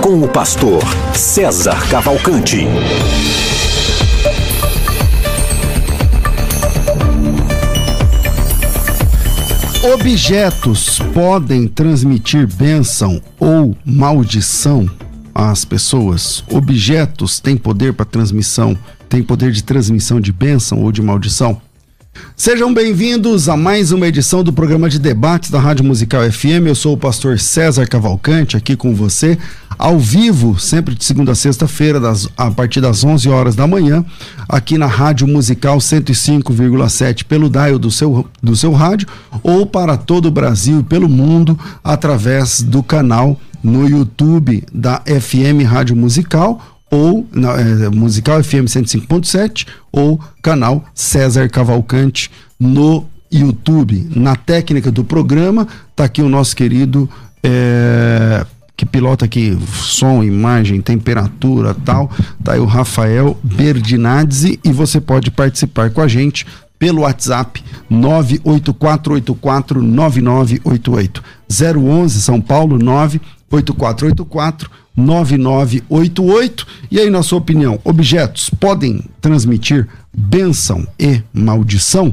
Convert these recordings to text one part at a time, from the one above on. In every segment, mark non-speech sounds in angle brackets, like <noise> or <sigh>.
com o pastor César Cavalcante. Objetos podem transmitir bênção ou maldição às pessoas. Objetos têm poder para transmissão, têm poder de transmissão de bênção ou de maldição. Sejam bem-vindos a mais uma edição do programa de debates da Rádio Musical FM. Eu sou o pastor César Cavalcante, aqui com você, ao vivo, sempre de segunda a sexta-feira, a partir das 11 horas da manhã, aqui na Rádio Musical 105,7 pelo dial do seu, do seu rádio, ou para todo o Brasil e pelo mundo, através do canal no YouTube da FM Rádio Musical ou na, é, Musical FM 105.7 ou canal César Cavalcante no YouTube. Na técnica do programa, tá aqui o nosso querido é, que pilota aqui som, imagem, temperatura tal, tá aí o Rafael Berdinazzi e você pode participar com a gente pelo WhatsApp 984849988 011 São Paulo 98484 9988. E aí, na sua opinião, objetos podem transmitir bênção e maldição.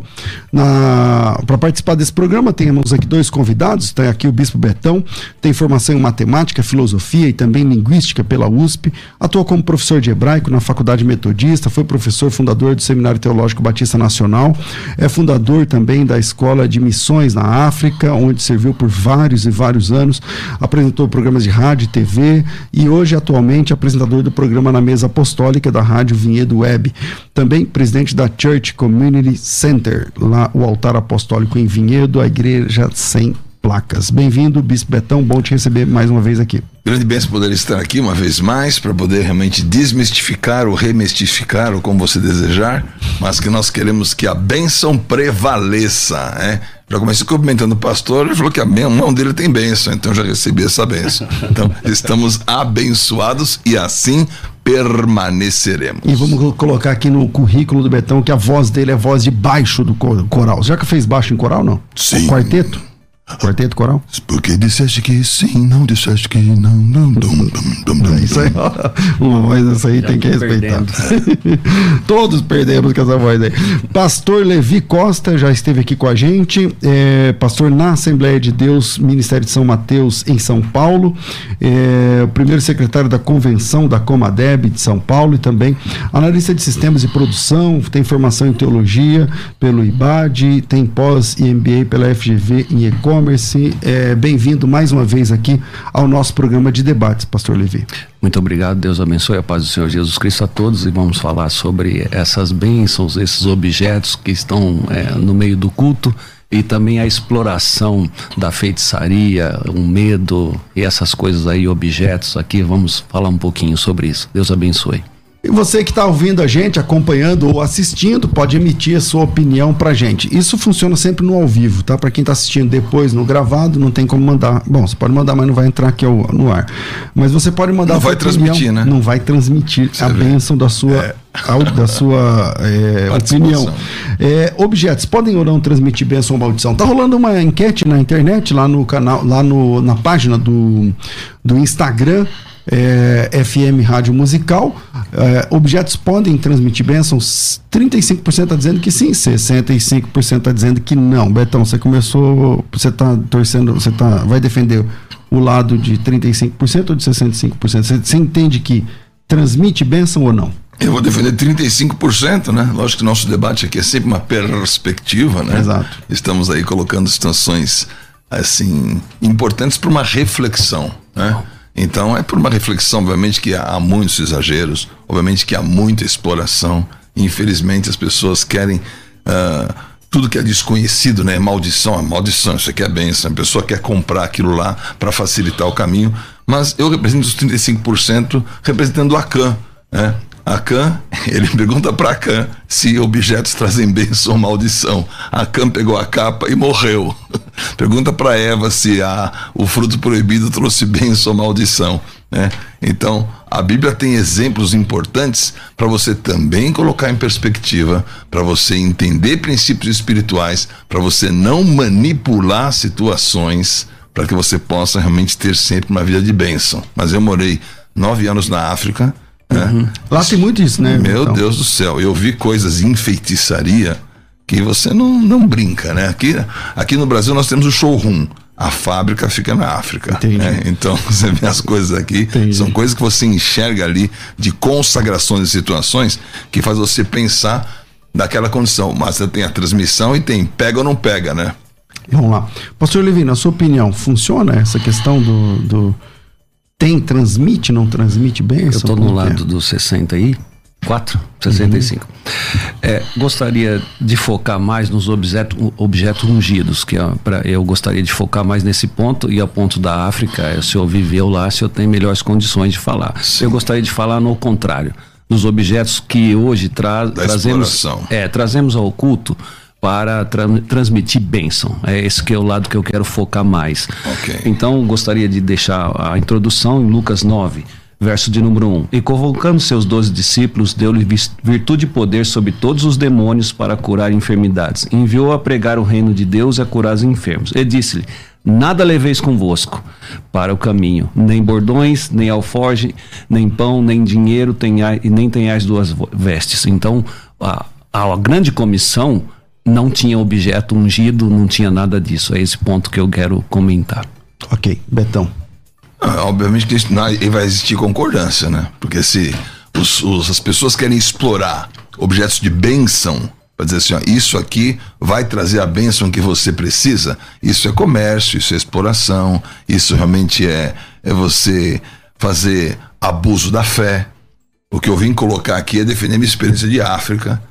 Para participar desse programa, temos aqui dois convidados. Tem aqui o Bispo Betão, tem formação em matemática, filosofia e também linguística pela USP. Atua como professor de hebraico na Faculdade Metodista, foi professor fundador do Seminário Teológico Batista Nacional, é fundador também da Escola de Missões na África, onde serviu por vários e vários anos, apresentou programas de rádio e TV e hoje, atualmente, apresentador do programa na mesa apostólica da Rádio Vinhedo Web. Também presidente da Church Community Center, lá o altar apostólico em Vinhedo, a igreja sem placas. Bem-vindo, Bispo Betão, bom te receber mais uma vez aqui. Grande bênção poder estar aqui uma vez mais para poder realmente desmistificar ou remestificar, ou como você desejar, mas que nós queremos que a bênção prevaleça, né? Já comecei cumprimentando o pastor, ele falou que a mão dele tem bênção, então já recebi essa bênção. Então, estamos abençoados e assim permaneceremos. E vamos colocar aqui no currículo do Betão que a voz dele é voz de baixo do coral. Já que fez baixo em coral, não? Sim. O quarteto? Quarteto coral? Porque disseste que sim, não disseste que não. Dum, dum, dum, dum, é isso aí, <laughs> uma voz essa aí Já tem que respeitar. <laughs> Todos perdemos com essa voz aí. Pastor Levi Costa já esteve aqui com a gente, é, pastor na Assembleia de Deus, Ministério de São Mateus, em São Paulo, é, o primeiro secretário da Convenção da Comadeb de São Paulo e também analista de sistemas de produção, tem formação em teologia pelo IBAD, tem pós e MBA pela FGV em e-commerce e-commerce. É, Bem-vindo mais uma vez aqui ao nosso programa de debates, Pastor Levi. Muito obrigado, Deus abençoe a paz do Senhor Jesus Cristo a todos e vamos falar sobre essas bênçãos, esses objetos que estão é, no meio do culto e também a exploração da feitiçaria, o medo e essas coisas aí, objetos aqui. Vamos falar um pouquinho sobre isso. Deus abençoe. E você que está ouvindo a gente, acompanhando ou assistindo, pode emitir a sua opinião para gente. Isso funciona sempre no ao vivo, tá? Para quem está assistindo depois no gravado, não tem como mandar. Bom, você pode mandar, mas não vai entrar aqui no ar. Mas você pode mandar. Não vai opinião, transmitir, né? Não vai transmitir você a vê. bênção da sua. É da sua é, <laughs> opinião. É, objetos podem ou não transmitir bênção ou maldição? Tá rolando uma enquete na internet, lá no canal, lá no, na página do, do Instagram é, FM Rádio Musical. É, objetos podem transmitir bênçãos? 35% está dizendo que sim, 65% está dizendo que não. Betão, você começou, você está torcendo, você tá, vai defender o lado de 35% ou de 65%? Você, você entende que transmite bênção ou não? Eu vou defender 35%, né? Lógico que nosso debate aqui é sempre uma perspectiva, né? Exato. Estamos aí colocando situações assim importantes para uma reflexão, né? Então é por uma reflexão, obviamente que há muitos exageros, obviamente que há muita exploração. Infelizmente as pessoas querem uh, tudo que é desconhecido, né? Maldição, maldição, isso aqui é bênção. A pessoa quer comprar aquilo lá para facilitar o caminho, mas eu represento os 35% representando a CAN, né? Acã, <laughs> ele pergunta para Acã se objetos trazem bênção ou maldição. Acã pegou a capa e morreu. <laughs> pergunta para Eva se a, o fruto proibido trouxe bênção ou maldição. Né? Então, a Bíblia tem exemplos importantes para você também colocar em perspectiva, para você entender princípios espirituais, para você não manipular situações, para que você possa realmente ter sempre uma vida de bênção. Mas eu morei nove anos na África Uhum. Lá tem muito isso, né? Meu então. Deus do céu, eu vi coisas em feitiçaria que você não, não brinca, né? Aqui, aqui no Brasil nós temos o showroom. A fábrica fica na África. Né? Então, <laughs> você vê as coisas aqui, Entendi. são coisas que você enxerga ali de consagrações de situações que faz você pensar naquela condição. Mas você tem a transmissão e tem pega ou não pega, né? Vamos lá. Pastor Levi, na sua opinião, funciona essa questão do, do tem, transmite, não transmite bem? Eu estou no lado é? do 64, 65. Uhum. É, gostaria de focar mais nos objetos, objetos ungidos, que é pra, eu gostaria de focar mais nesse ponto, e a ponto da África, é, o senhor viveu lá, se eu tenho melhores condições de falar. Sim. Eu gostaria de falar no contrário, nos objetos que hoje tra trazemos, é, trazemos ao culto para tra transmitir bênção. É esse que é o lado que eu quero focar mais. Okay. Então, gostaria de deixar a introdução em Lucas 9, verso de número 1. E convocando seus doze discípulos, deu-lhe virtude e poder sobre todos os demônios para curar enfermidades. Enviou a pregar o reino de Deus e a curar os enfermos. E disse-lhe: Nada leveis convosco para o caminho, nem bordões, nem alforge, nem pão, nem dinheiro, tenhai, nem tenhais duas vestes. Então, a, a grande comissão não tinha objeto ungido, não tinha nada disso. É esse ponto que eu quero comentar. Ok, Betão. Ah, obviamente que não, vai existir concordância, né? Porque se os, os, as pessoas querem explorar objetos de bênção, para dizer assim, ó, isso aqui vai trazer a bênção que você precisa, isso é comércio, isso é exploração, isso realmente é, é você fazer abuso da fé. O que eu vim colocar aqui é defender minha experiência de África,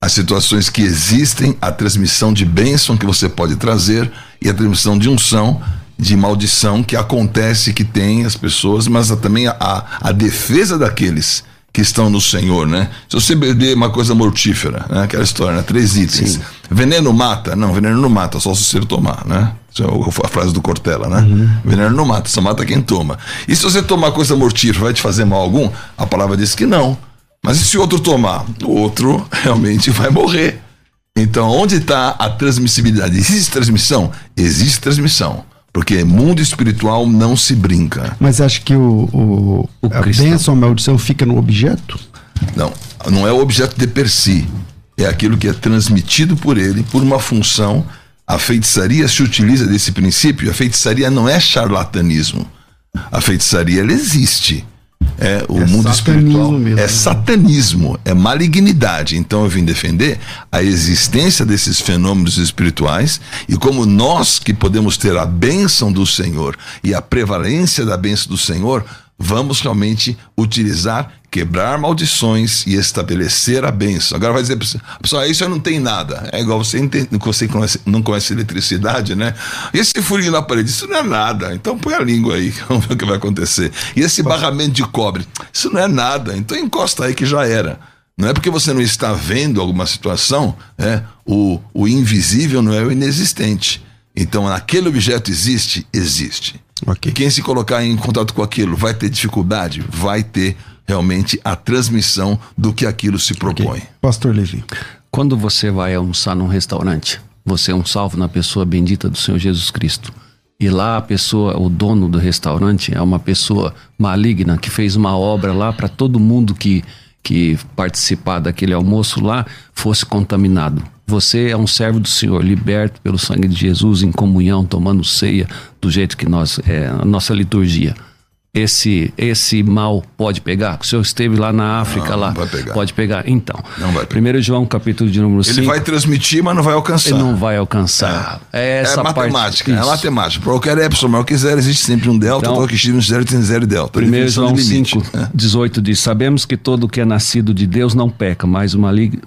as situações que existem, a transmissão de bênção que você pode trazer e a transmissão de unção, de maldição que acontece, que tem as pessoas, mas também a, a defesa daqueles que estão no Senhor, né? Se você beber uma coisa mortífera, né? Aquela história, né? Três itens. Sim. Veneno mata? Não, veneno não mata, só se você tomar, né? É a frase do Cortella, né? Uhum. Veneno não mata, só mata quem toma. E se você tomar coisa mortífera, vai te fazer mal algum? A palavra diz que não. Mas e se outro tomar? O outro <laughs> realmente vai morrer. Então, onde está a transmissibilidade? Existe transmissão? Existe transmissão. Porque mundo espiritual não se brinca. Mas acha que o, o, o a bênção, a maldição fica no objeto? Não, não é o objeto de per si. É aquilo que é transmitido por ele, por uma função. A feitiçaria se utiliza desse princípio. A feitiçaria não é charlatanismo. A feitiçaria, ela existe é, o é mundo espiritual mesmo, é né? satanismo, é malignidade. Então eu vim defender a existência desses fenômenos espirituais e como nós que podemos ter a bênção do Senhor e a prevalência da bênção do Senhor, vamos realmente utilizar, quebrar maldições e estabelecer a bênção. Agora vai dizer, pessoal, isso não tem nada. É igual você, entende, você conhece, não conhece eletricidade, né? E esse furinho na parede, isso não é nada. Então põe a língua aí, <laughs> vamos ver o que vai acontecer. E esse barramento de cobre, isso não é nada. Então encosta aí que já era. Não é porque você não está vendo alguma situação, é, o, o invisível não é o inexistente. Então, aquele objeto existe? Existe. Okay. Quem se colocar em contato com aquilo vai ter dificuldade? Vai ter realmente a transmissão do que aquilo se propõe. Okay. Pastor Levi. Quando você vai almoçar num restaurante, você é um salvo na pessoa bendita do Senhor Jesus Cristo. E lá a pessoa, o dono do restaurante, é uma pessoa maligna que fez uma obra lá para todo mundo que, que participar daquele almoço lá fosse contaminado. Você é um servo do Senhor, liberto pelo sangue de Jesus, em comunhão, tomando ceia, do jeito que nós, é, a nossa liturgia. Esse, esse mal pode pegar? O senhor esteve lá na África, não, lá. Não vai pegar. Pode pegar. Então. Não vai pegar. 1 João, capítulo de número 5. Ele vai transmitir, mas não vai alcançar. Ele não vai alcançar. É, é essa é matemática. Parte, é matemática. Para qualquer epsilon maior que zero, existe sempre um delta. Então, que zero tem zero e delta. 1 João 5, 18 diz: Sabemos que todo que é nascido de Deus não peca, mas o maligno.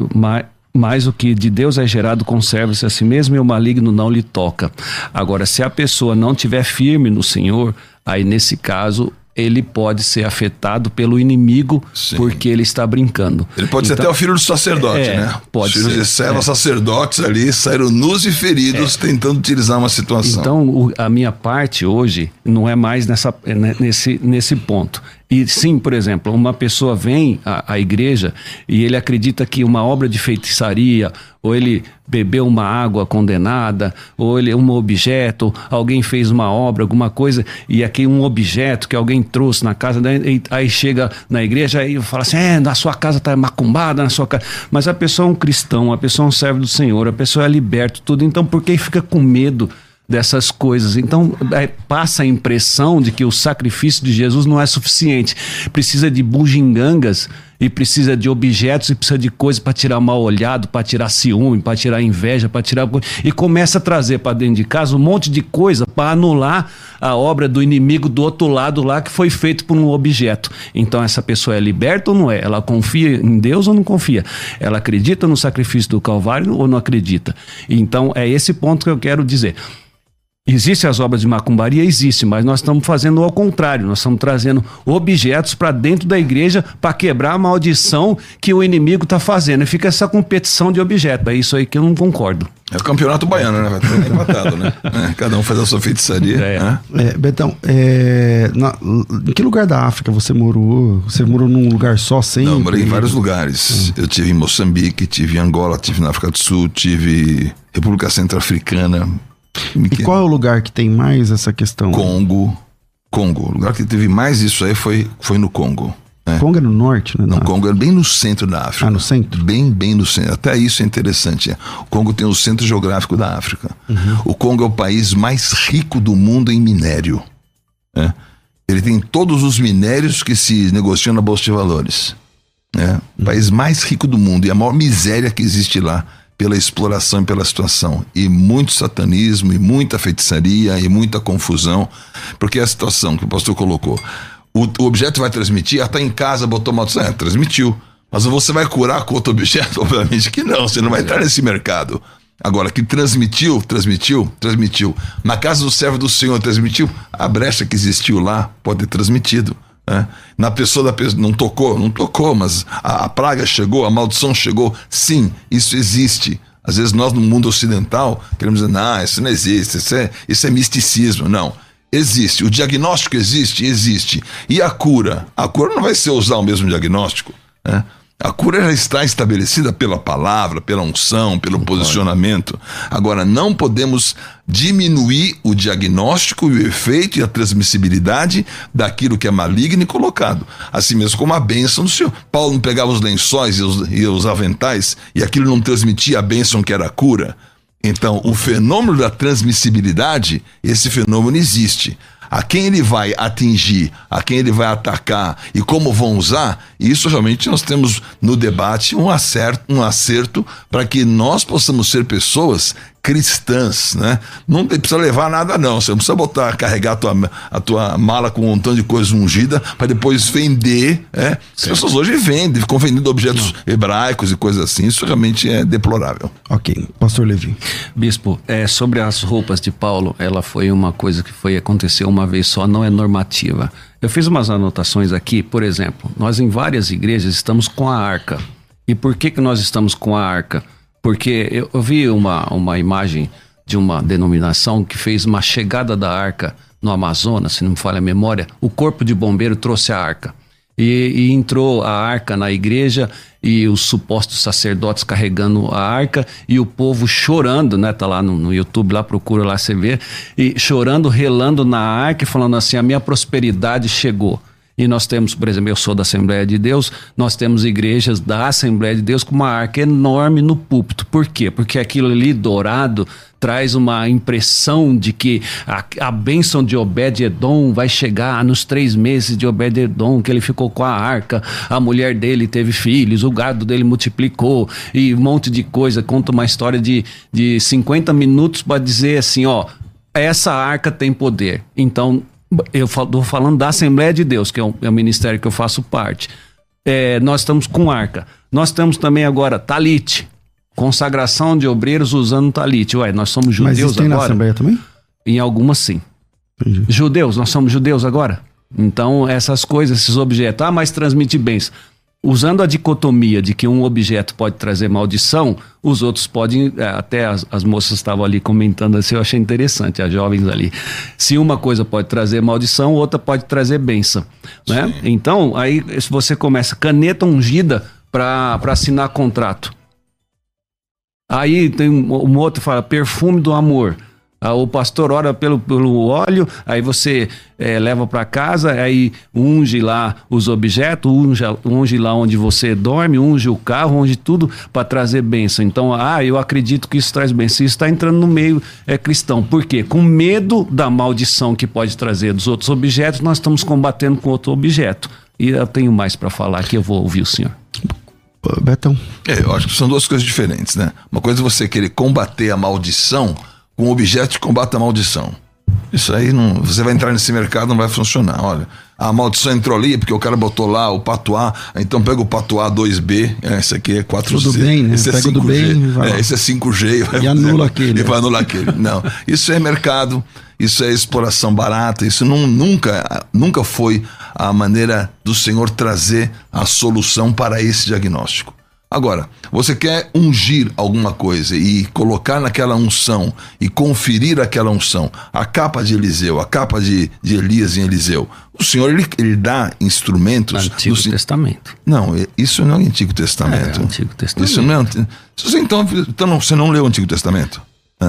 Mas o que de Deus é gerado conserva-se a si mesmo e o maligno não lhe toca. Agora, se a pessoa não tiver firme no Senhor, aí nesse caso ele pode ser afetado pelo inimigo Sim. porque ele está brincando. Ele pode ser Então, até o filho do sacerdote, é, né? pode Os filhos ser, de servos é. sacerdotes ali saíram nus e feridos tentando utilizar uma situação. Então, o- a minha parte hoje não é mais nessa, é, né, nesse, nesse ponto. E sim, por exemplo, uma pessoa vem à, à igreja e ele acredita que uma obra de feitiçaria, ou ele bebeu uma água condenada, ou ele um objeto, alguém fez uma obra, alguma coisa, e aqui um objeto que alguém trouxe na casa, daí- aí chega na igreja e fala assim: é, na sua casa está macumbada, na sua casa. Mas a pessoa é um cristão, a pessoa é um servo do Senhor, a pessoa é liberto, tudo. Então, por que fica com medo? Dessas coisas. Então, é, passa a impressão de que o sacrifício de Jesus não é suficiente. Precisa de bugigangas e precisa de objetos e precisa de coisas para tirar mal olhado, para tirar ciúme, para tirar inveja, para tirar e começa a trazer para dentro de casa um monte de coisa para anular a obra do inimigo do outro lado lá que foi feito por um objeto. Então essa pessoa é liberta ou não é? Ela confia em Deus ou não confia? Ela acredita no sacrifício do Calvário ou não acredita? Então é esse ponto que eu quero dizer. Existem as obras de macumbaria? Existe, mas nós estamos fazendo ao contrário. Nós estamos trazendo objetos para dentro da igreja para quebrar a maldição que o inimigo está fazendo. E fica essa competição de objetos. É isso aí que eu não concordo. É o campeonato baiano, né? Vai ter empatado, né? É, cada um faz a sua feitiçaria. É. né? É, Betão, é, na- em que lugar da África você morou? Você morou num lugar só sempre? Não, eu morei em vários lugares. Eu tive em Moçambique, tive em Angola, tive na África do Sul, tive República Centro-Africana, E qual é o lugar que tem mais essa questão? Congo. Congo. O lugar que teve mais isso aí foi, foi no Congo. né? Congo é no norte, né? Não, Congo é bem no centro da África. Ah, no centro? Bem, bem no centro. Até isso é interessante. é. O Congo tem o centro geográfico da África. Uhum. O Congo é o país mais rico do mundo em minério. né? Ele tem todos os minérios que se negociam na Bolsa de Valores. né? O país mais rico do mundo e a maior miséria que existe lá pela exploração e pela situação. E muito satanismo, e muita feitiçaria, e muita confusão. Porque é a situação que o pastor colocou. O, o objeto vai transmitir, ah, tá em casa, botou maldição. É, transmitiu. Mas você vai curar com outro <laughs> objeto? Obviamente que não, você não vai entrar nesse mercado. Agora, que transmitiu, transmitiu, transmitiu. Na casa do servo do Senhor, transmitiu. A brecha que existiu lá pode ter transmitido. Né? Na pessoa da pessoa, não tocou, não tocou, mas a, a praga chegou, a maldição chegou. Sim, isso existe. Às vezes nós no mundo ocidental queremos dizer, não, isso não existe, isso é, isso é misticismo. Não. Existe. O diagnóstico existe? Existe. E a cura? A cura não vai ser usar o mesmo diagnóstico. Né? A cura já está estabelecida pela palavra, pela unção, pelo posicionamento. Agora, não podemos diminuir o diagnóstico e o efeito e a transmissibilidade daquilo que é maligno e colocado. Assim mesmo como a bênção do Senhor. Paulo não pegava os lençóis e os, e os aventais e aquilo não transmitia a bênção que era a cura. Então, o fenômeno da transmissibilidade, esse fenômeno existe. A quem ele vai atingir, a quem ele vai atacar e como vão usar, isso realmente nós temos no debate um acerto, um acerto para que nós possamos ser pessoas cristãs, né? Não precisa levar nada não, você não precisa botar, carregar a tua, a tua mala com um montão de coisa ungida para depois vender, né? As pessoas hoje vendem, ficam vendendo objetos hebraicos e coisas assim, isso realmente é deplorável. Ok, pastor Levi. Bispo, é, sobre as roupas de Paulo, ela foi uma coisa que foi aconteceu uma vez só, não é normativa. Eu fiz umas anotações aqui, por exemplo, nós em várias igrejas estamos com a arca. E por que, que nós estamos com a arca? Porque eu, eu vi uma, uma imagem de uma denominação que fez uma chegada da arca no Amazonas, se não me falha a memória, o corpo de bombeiro trouxe a arca. E, e entrou a arca na igreja e os supostos sacerdotes carregando a arca e o povo chorando, né? Tá lá no, no YouTube, lá procura lá você vê, e chorando, relando na arca e falando assim: a minha prosperidade chegou. E nós temos, por exemplo, eu sou da Assembleia de Deus, nós temos igrejas da Assembleia de Deus com uma arca enorme no púlpito. Por quê? Porque aquilo ali dourado traz uma impressão de que a, a bênção de Obed-Edom vai chegar nos três meses de Obed-Edom, que ele ficou com a arca, a mulher dele teve filhos, o gado dele multiplicou e um monte de coisa. Conta uma história de, de 50 minutos para dizer assim, ó, essa arca tem poder. Então, eu estou falando da Assembleia de Deus, que é o, é o ministério que eu faço parte. É, nós estamos com arca. Nós temos também agora talite, consagração de obreiros usando talite. Ué, nós somos Mas judeus isso tem na agora? Assembleia também? Em algumas sim. Entendi. Judeus, nós somos judeus agora? Então, essas coisas, esses objetos, ah, mas transmite bens. Usando a dicotomia de que um objeto pode trazer maldição, os outros podem. é, Até as, as moças estavam ali comentando assim, eu achei interessante, as jovens ali. Se uma coisa pode trazer maldição, outra pode trazer bênção. Né? Então, aí você começa caneta ungida para assinar contrato. Aí tem um, um outro que fala perfume do amor. Ah, o pastor ora pelo, pelo óleo, aí você eh, leva para casa, aí unge lá os objetos, unge, unge lá onde você dorme, unge o carro, unge tudo para trazer bênção. Então, ah, eu acredito que isso traz bênção. Isso está entrando no meio é, cristão. Por quê? Com medo da maldição que pode trazer dos outros objetos, nós estamos combatendo com outro objeto. E eu tenho mais para falar aqui, eu vou ouvir o senhor. Betão, É, eu acho que são duas coisas diferentes, né? Uma coisa é você querer combater a maldição com objeto que combate a maldição. Isso aí não. Você vai entrar nesse mercado, não vai funcionar. Olha, a maldição entrou ali porque o cara botou lá o patuá, então pega o patuá 2B, é, esse aqui é 4G. Tudo bem, né? Esse é Pega o do 5G. bem e vai é, esse é 5G. E, vai E anula aquele. E vai anular aquele. Não. Isso é mercado, isso é exploração barata, isso não, nunca, nunca foi a maneira do Senhor trazer a solução para esse diagnóstico. Agora, você quer ungir alguma coisa e colocar naquela unção e conferir aquela unção, a capa de Eliseu, a capa de, de Elias em Eliseu. O Senhor, ele, ele dá instrumentos. Antigo Testamento. não, isso não é Antigo Testamento. É, Antigo Testamento. Isso não é você então, então não- você não leu o Antigo Testamento?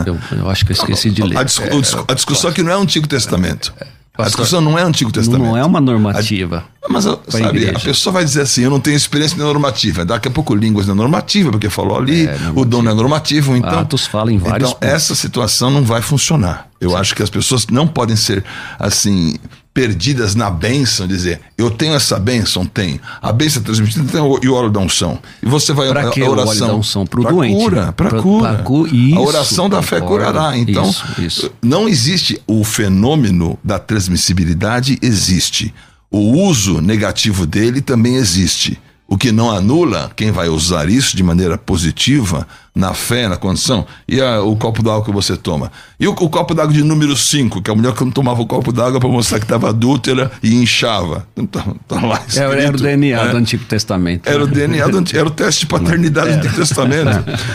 Eu, eu acho que eu esqueci de ler. A, discu- discu- a discussão aqui não é Antigo Testamento. A Pastor, discussão não é o Antigo Testamento. Não é uma normativa. Mas sabe, igreja. a pessoa vai dizer assim: eu não tenho experiência na normativa. Daqui a pouco línguas não é normativa, porque falou ali, o dom não é normativo. Então, Atos fala em vários então pontos. essa situação não vai funcionar. Eu acho que as pessoas não podem ser assim perdidas na bênção, dizer, eu tenho essa bênção, tenho. A bênção é transmitida e o óleo da unção. E você vai Pra a, que a o óleo oração da unção? Pro pra doente. cura, para cura. pra cu- a isso, oração da fé curará. Então, Isso, isso. não existe o fenômeno da transmissibilidade existe. O uso negativo dele também existe. O que não anula quem vai usar isso de maneira positiva, na fé, na condição, e a- o copo d'água que você toma. E o, o copo d'água de número 5, que a mulher que não tomava o copo d'água para mostrar que estava adúltera e inchava. Então, tá lá Era, era o escrito, DNA né? do Antigo Testamento. Era o DNA, do anti- era o teste de paternidade do Antigo Testamento.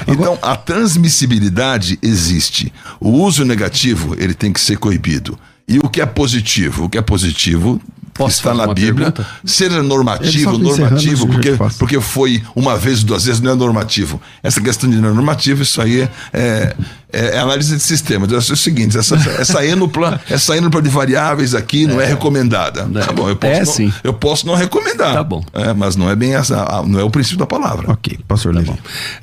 Então, a transmissibilidade existe. O uso negativo, ele tem que ser coibido. E o que é positivo? O que é positivo Posso está na Bíblia. pergunta? Normativo, tá normativo, porque, porque foi uma vez, duas vezes, não é normativo. Essa questão de não é normativo, isso aí é, é, é análise de sistema. Então, é o seguinte, essa, essa, ênupla, essa ênupla de variáveis aqui não é recomendada. Tá bom, eu posso, É, não, sim. eu posso não recomendar. Tá bom. É, mas não é bem essa, não é o princípio da palavra. ok, pastor Levi.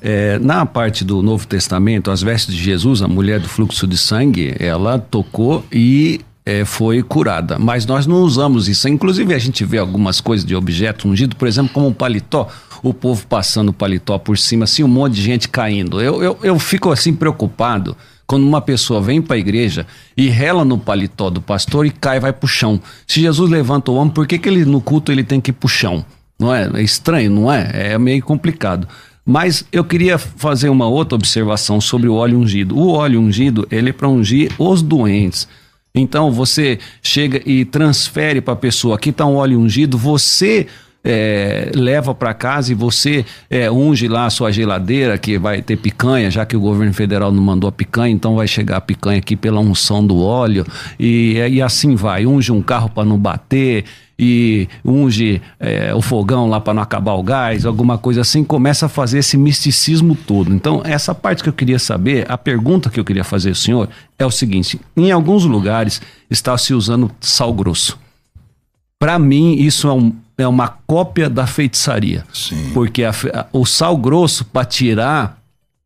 É, na parte do Novo Testamento, as vestes de Jesus, a mulher do fluxo de sangue, ela tocou e é, foi curada. Mas nós não usamos isso. Inclusive, a gente vê algumas coisas de objeto ungido, por exemplo, como um paletó. O povo passando o paletó por cima, assim, um monte de gente caindo. Eu, eu, eu fico assim preocupado quando uma pessoa vem para a igreja e rela no paletó do pastor e cai vai pro chão. Se Jesus levanta o homem, por que, que ele no culto ele tem que ir pro chão? Não é? É estranho, não é? É meio complicado. Mas eu queria fazer uma outra observação sobre o óleo ungido. O óleo ungido, ele é para ungir os doentes. Então você chega e transfere para a pessoa, aqui está um óleo ungido, você é, leva para casa e você é, unge lá a sua geladeira, que vai ter picanha, já que o governo federal não mandou a picanha, então vai chegar a picanha aqui pela unção do óleo, e, e assim vai. Unge um carro para não bater, e unge é, o fogão lá para não acabar o gás, alguma coisa assim, começa a fazer esse misticismo todo. Então, essa parte que eu queria saber, a pergunta que eu queria fazer ao senhor é o seguinte: em alguns lugares está se usando sal grosso. Para mim, isso é, um- é uma cópia da feitiçaria. Sim. Porque a o sal grosso, para tirar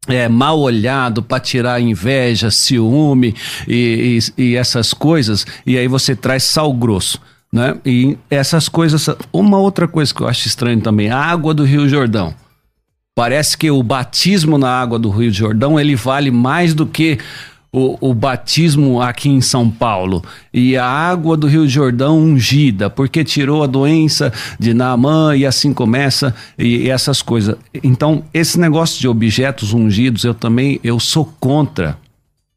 é, mal olhado, para tirar inveja, ciúme e, e- e essas coisas, e aí você traz sal grosso. Né? E essas coisas. Uma outra coisa que eu acho estranho também: a água do Rio Jordão. Parece que o batismo na água do Rio Jordão ele vale mais do que o, o batismo aqui em São Paulo. E a água do Rio Jordão ungida, porque tirou a doença de Naamã e assim começa e, e essas coisas. Então, esse negócio de objetos ungidos, eu também eu sou contra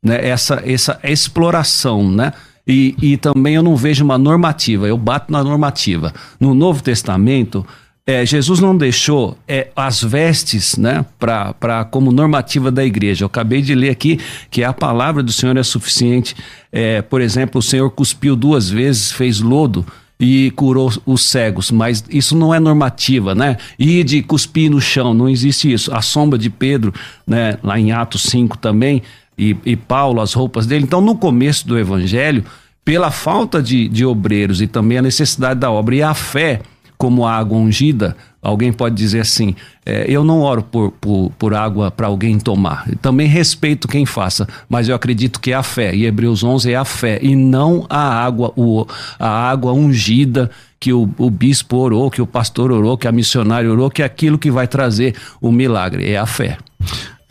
né, essa, essa exploração, né? E, e também eu não vejo uma normativa, eu bato na normativa. No Novo Testamento, é, Jesus não deixou é, as vestes né, pra, pra, como normativa da igreja. Eu acabei de ler aqui que a palavra do Senhor é suficiente. É, por exemplo, o Senhor cuspiu duas vezes, fez lodo e curou os cegos, mas isso não é normativa, né? E de cuspir no chão, não existe isso. A sombra de Pedro, né, lá em Atos 5 também, e, e Paulo, as roupas dele. Então, no começo do evangelho, pela falta de, de obreiros e também a necessidade da obra e a fé como água ungida, alguém pode dizer assim: é, eu não oro por, por, por água para alguém tomar. também respeito quem faça, mas eu acredito que é a fé. E Hebreus 11 é a fé e não a água, o, a água ungida que o, o bispo orou, que o pastor orou, que a missionária orou, que é aquilo que vai trazer o milagre. É a fé.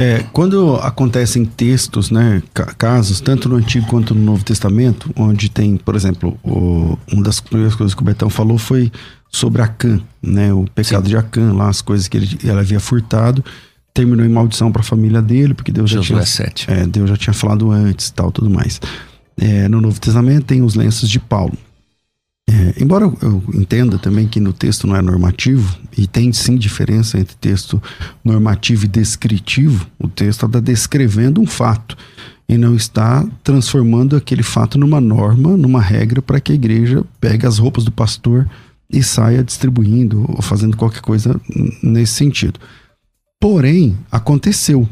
É, quando acontecem textos, né, casos, tanto no Antigo quanto no Novo Testamento, onde tem, por exemplo, o, uma das primeiras coisas que o Betão falou foi sobre Acã, né? O pecado Sim. de Acã, lá as coisas que ele, ela havia furtado, terminou em maldição para a família dele, porque Deus já tinha, 7. É, Deus já tinha falado antes, tal, tudo mais. É, no Novo Testamento tem os lenços de Paulo. É, embora eu entenda também que no texto não é normativo, e tem sim diferença entre texto normativo e descritivo, o texto está descrevendo um fato e não está transformando aquele fato numa norma, numa regra para que a igreja pegue as roupas do pastor e saia distribuindo ou fazendo qualquer coisa nesse sentido. Porém, aconteceu.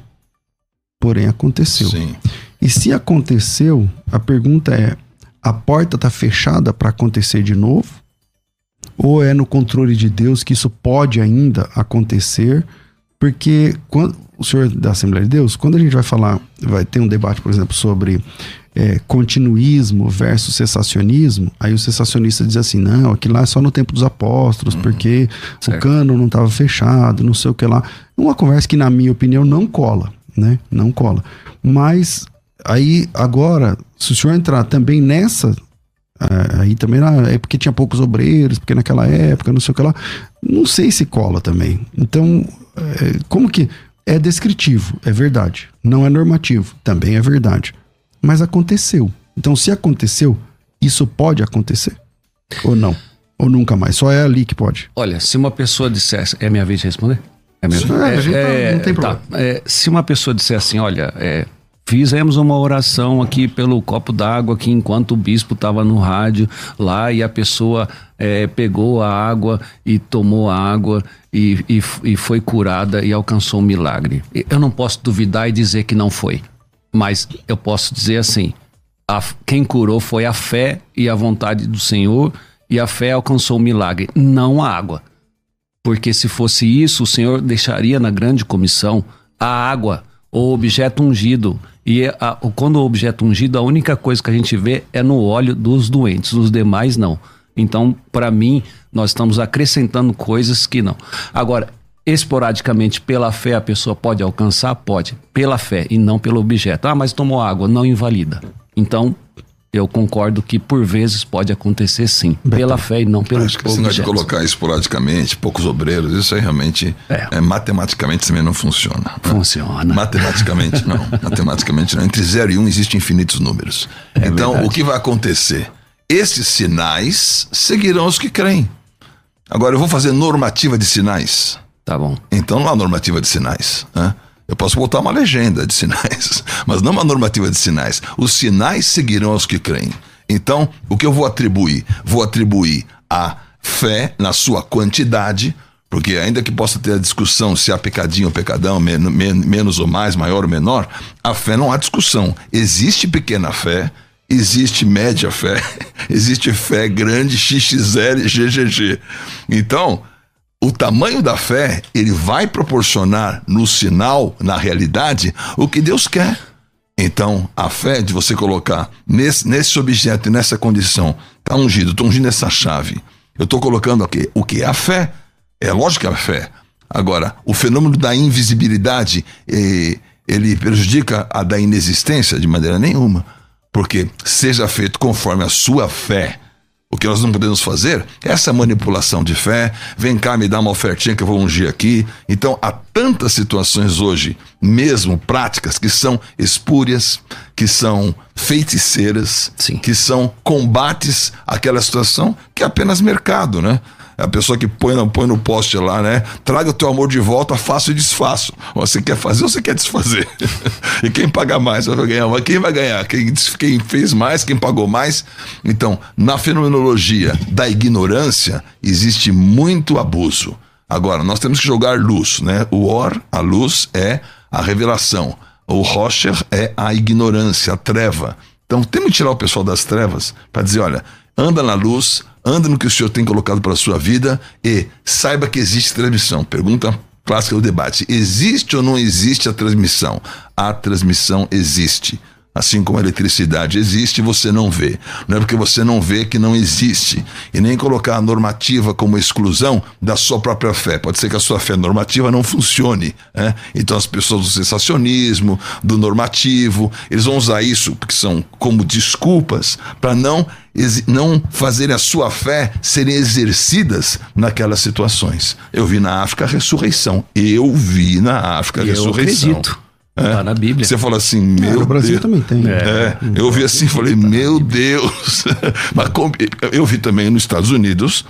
Porém, aconteceu. Sim. E se aconteceu, a pergunta é: a porta está fechada para acontecer de novo? Ou é no controle de Deus que isso pode ainda acontecer? Porque quando o senhor da Assembleia de Deus, quando a gente vai falar, vai ter um debate, por exemplo, sobre é, continuismo versus cessacionismo, aí o cessacionista diz assim: não, aquilo lá é só no tempo dos apóstolos, uhum. porque certo. o cano não estava fechado, não sei o que lá. Uma conversa que, na minha opinião, não cola, né? Não cola. Mas aí, agora, se o senhor entrar também nessa. É, aí também é porque tinha poucos obreiros, porque naquela época, não sei o que lá. Não sei se cola também. Então, é, como que. É descritivo, é verdade. Não é normativo, também é verdade mas aconteceu. Então, se aconteceu, isso pode acontecer? Ou não? Ou nunca mais? Só é ali que pode. Olha, se uma pessoa dissesse. É minha vez de responder? É mesmo? É, é, é, não tem tá. problema. Tá, se uma pessoa disser assim, olha, é, fizemos uma oração aqui pelo copo d'água aqui enquanto o bispo estava no rádio lá e a pessoa é, pegou a água e tomou a água e, e, e foi curada e alcançou um milagre. Eu não posso duvidar e dizer que não foi. Mas eu posso dizer assim: a, quem curou foi a fé e a vontade do Senhor, e a fé alcançou o milagre, não a água. Porque se fosse isso, o Senhor deixaria na grande comissão a água, o objeto ungido. E a, quando o objeto ungido, a única coisa que a gente vê é no óleo dos doentes, os demais não. Então, para mim, nós estamos acrescentando coisas que não. Agora, esporadicamente pela fé a pessoa pode alcançar? Pode, pela fé e não pelo objeto. Ah, mas tomou água, não invalida. Então, eu concordo que por vezes pode acontecer sim, pela fé e não pelo Acho que objeto. de colocar esporadicamente, poucos obreiros, isso aí realmente, é. É, matematicamente também não funciona. Né? Funciona. Matematicamente não, <laughs> matematicamente não. Entre 0 e 1 um existem infinitos números. É então, verdade. o que vai acontecer? Esses sinais seguirão os que creem. Agora, eu vou fazer normativa de sinais. Tá bom. Então não há normativa de sinais. Né? Eu posso botar uma legenda de sinais, <laughs> mas não uma normativa de sinais. Os sinais seguirão aos que creem. Então, o que eu vou atribuir? Vou atribuir a fé na sua quantidade, porque ainda que possa ter a discussão se há pecadinho ou pecadão, men men menos ou mais, maior ou menor, a fé não há discussão. Existe pequena fé, existe média fé, <laughs> existe fé grande, XXL, GGG. Então, o tamanho da fé, ele vai proporcionar no sinal, na realidade, o que Deus quer. Então, a fé de você colocar nesse, nesse objeto e nessa condição, tá ungido, estou ungindo essa chave. Eu estou colocando aqui o que é a fé. É lógico que a fé. Agora, o fenômeno da invisibilidade, eh, ele prejudica a da inexistência de maneira nenhuma. Porque seja feito conforme a sua fé, O que nós não podemos fazer é essa manipulação de fé. Vem cá, me dá uma ofertinha que eu vou ungir aqui. Então, há tantas situações hoje, mesmo práticas, que são espúrias, que são feiticeiras, Sim. que são combates àquela situação, que é apenas mercado, né? É a pessoa que põe, no- põe no poste lá, né? Traga o teu amor de volta, faço e desfaço. Você quer fazer ou você quer desfazer? <laughs> e quem paga mais vai ganhar. Mas quem vai ganhar? Quem, quem fez mais, quem pagou mais? Então, na fenomenologia da ignorância, existe muito abuso. Agora, nós temos que jogar luz, né? O or, a luz, é a revelação. O Rocher é a ignorância, a treva. Então temos que tirar o pessoal das trevas para dizer, olha, anda na luz, anda no que o Senhor tem colocado para a sua vida e saiba que existe transmissão. Pergunta clássica do debate: existe ou não existe a transmissão? A transmissão existe. Assim como a eletricidade existe, você não vê. Não é porque você não vê que não existe. E nem colocar a normativa como exclusão da sua própria fé. Pode ser que a sua fé normativa não funcione. Né? Então as pessoas do sensacionismo, do normativo, eles vão usar isso porque são como desculpas para não, não fazerem a sua fé serem exercidas naquelas situações. Eu vi na África a ressurreição. Eu vi na África a eu ressurreição. acredito. Tá na Bíblia. Você fala assim, meu no Brasil Deus. também tem. É, eu ouvi assim e falei, meu Deus. <laughs> Mas eu vi também nos Estados Unidos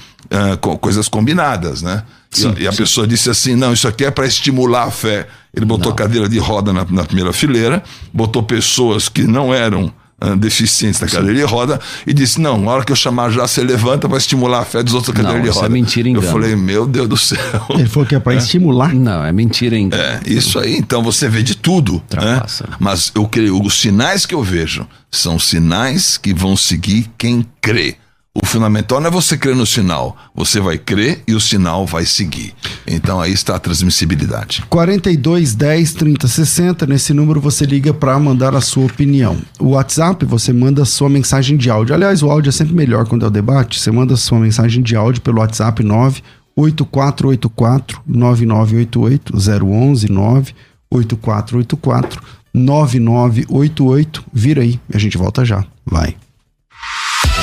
co- coisas combinadas, né? E- Sim, e a sim. pessoa disse assim: não, isso aqui é para estimular a fé. Ele botou cadeira de roda na, na primeira fileira, botou pessoas que não eram deficientes na cadeira de roda e disse: não, na hora que eu chamar já, você levanta para estimular a fé dos outros cadeira de isso é roda. mentira e Eu engano. falei: meu Deus do céu. Ele falou que é para estimular. Não, é mentira, hein? É, isso aí, então você vê de tudo. Né? Mas eu creio, os sinais que eu vejo são sinais que vão seguir quem crê. O fundamental não é você crer no sinal, você vai crer e o sinal vai seguir. Então aí está a transmissibilidade. 42 10 30 60. Nesse número você liga para mandar a sua opinião. O WhatsApp você manda sua mensagem de áudio. Aliás, o áudio é sempre melhor quando é o debate. Você manda sua mensagem de áudio pelo WhatsApp 98484 9988 011 98484 9988. Vira aí, a gente volta já. Vai.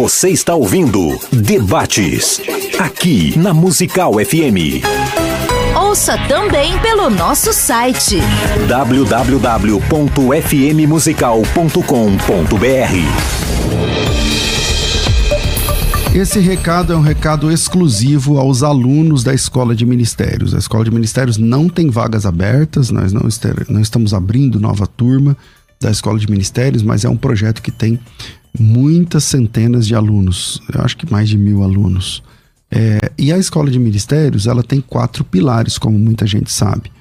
Você está ouvindo Debates, aqui na Musical FM. Ouça também pelo nosso site www.fmmusical.com.br. Esse recado é um recado exclusivo aos alunos da Escola de Ministérios. A Escola de Ministérios não tem vagas abertas, nós não, não estamos abrindo nova turma da Escola de Ministérios, mas é um projeto que tem muitas centenas de alunos, eu acho que mais de mil alunos. É, e a Escola de Ministérios, ela tem quatro pilares, como muita gente sabe.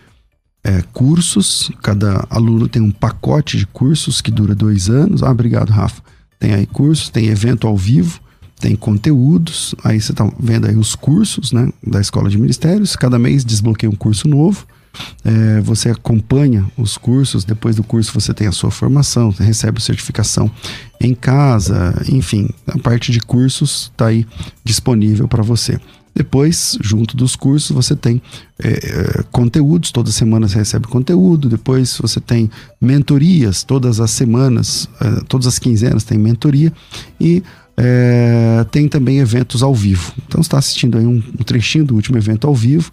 É, cursos, cada aluno tem um pacote de cursos que dura dois anos. Ah, obrigado, Rafa. Tem aí cursos, tem evento ao vivo, tem conteúdos. Aí você está vendo aí os cursos né, da Escola de Ministérios. Cada mês desbloqueia um curso novo. É, você acompanha os cursos, depois do curso você tem a sua formação, recebe certificação em casa, enfim, a parte de cursos está aí disponível para você. Depois, junto dos cursos, você tem é, é, conteúdos, toda semana você recebe conteúdo. Depois você tem mentorias, todas as semanas, é, todas as quinzenas tem mentoria. E é, tem também eventos ao vivo. Então, está assistindo aí um, um, trechinho do último evento ao vivo,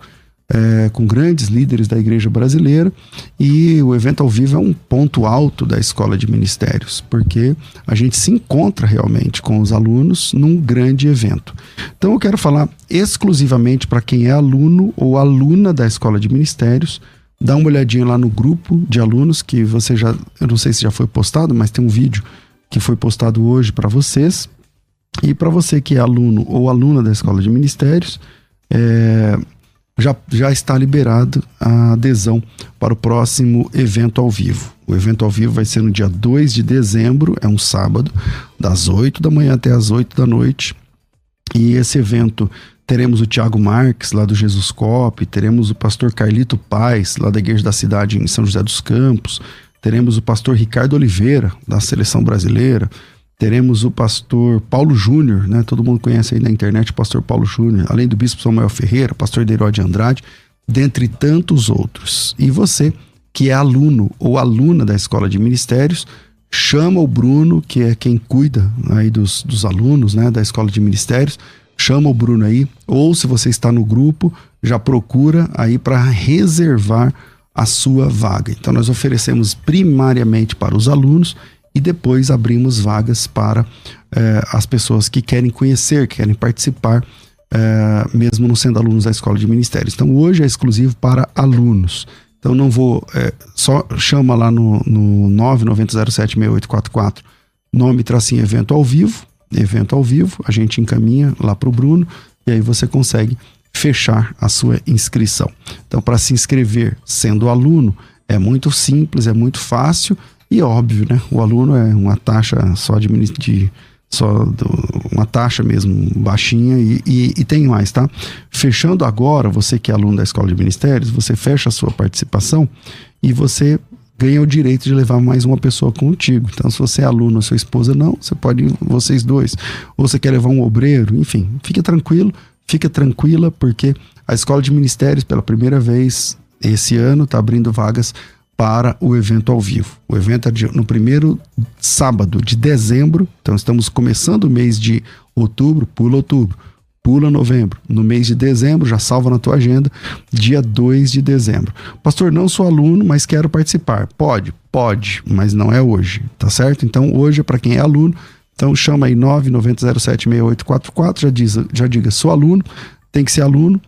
é, com grandes líderes da igreja brasileira, e o evento ao vivo é um ponto alto da escola de ministérios, porque a gente se encontra realmente com os alunos num grande evento. Então, eu quero falar exclusivamente para quem é aluno ou aluna da escola de ministérios dá uma olhadinha lá no grupo de alunos que você já, eu não sei se já foi postado, mas tem um vídeo que foi postado hoje para vocês. E para você que é aluno ou aluna da Escola de Ministérios, é, já, já está liberado a adesão para o próximo evento ao vivo. O evento ao vivo vai ser no dia 2 de dezembro, é um sábado, das 8 da manhã até as 8 da noite. E esse evento teremos o Tiago Marques, lá do Jesus Cop, teremos o pastor Carlito Paz, lá da Igreja da Cidade em São José dos Campos, teremos o pastor Ricardo Oliveira, da Seleção Brasileira, teremos o pastor Paulo Júnior, né? Todo mundo conhece aí na internet o pastor Paulo Júnior, além do bispo Samuel Ferreira, pastor Deiró de Andrade, dentre tantos outros. E você, que é aluno ou aluna da Escola de Ministérios, chama o Bruno, que é quem cuida aí dos, dos alunos, né, da Escola de Ministérios, chama o Bruno aí, ou se você está no grupo, já procura aí para reservar a sua vaga. Então nós oferecemos primariamente para os alunos e depois abrimos vagas para eh, as pessoas que querem conhecer, que querem participar, eh, mesmo não sendo alunos da escola de ministérios. Então hoje é exclusivo para alunos. Então não vou, eh, só chama lá no, no 990076844, nome tracinho evento ao vivo, evento ao vivo, a gente encaminha lá para o Bruno e aí você consegue fechar a sua inscrição. Então, para se inscrever sendo aluno, é muito simples, é muito fácil e óbvio, né? O aluno é uma taxa só de, de só do, uma taxa mesmo baixinha e, e, e, tem mais, tá? Fechando agora, você que é aluno da Escola de Ministérios, você fecha a sua participação e você ganha o direito de levar mais uma pessoa contigo. Então, se você é aluno, sua esposa não, você pode ir vocês dois. Ou você quer levar um obreiro, enfim, fique tranquilo, fique tranquila, porque a Escola de Ministérios, pela primeira vez esse ano, está abrindo vagas para o evento ao vivo. O evento é no primeiro sábado de dezembro, então estamos começando o mês de outubro, pula outubro pula novembro. No mês de dezembro, já salva na tua agenda, dia 2 de dezembro. Pastor, não sou aluno, mas quero participar. Pode, pode, mas não é hoje, tá certo? Então, hoje é para quem é aluno. Então, chama aí 990076844, já, diz, já diga, sou aluno, tem que ser aluno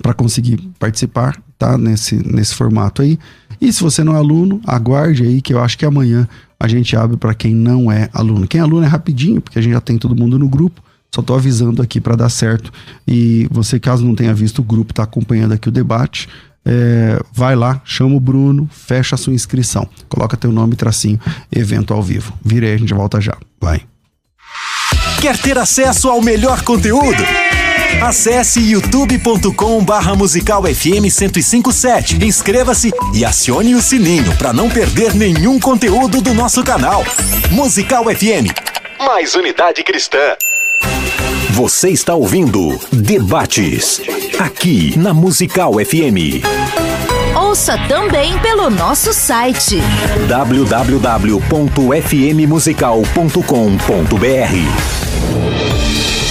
para conseguir participar, tá? Nesse, nesse formato aí. E se você não é aluno, aguarde aí que eu acho que amanhã a gente abre para quem não é aluno. Quem é aluno é rapidinho, porque a gente já tem todo mundo no grupo. Só estou avisando aqui para dar certo. E você, caso não tenha visto o grupo, está acompanhando aqui o debate. É, vai lá, chama o Bruno, fecha a sua inscrição. Coloca teu nome tracinho, evento ao vivo. Vira aí, a gente volta já. Vai. Quer ter acesso ao melhor conteúdo? Acesse youtube.com barra musical FM 1057. Inscreva-se e acione o sininho para não perder nenhum conteúdo do nosso canal. Musical FM. Mais unidade cristã. Você está ouvindo Debates, aqui na Musical FM. Ouça também pelo nosso site www.fmmusical.com.br.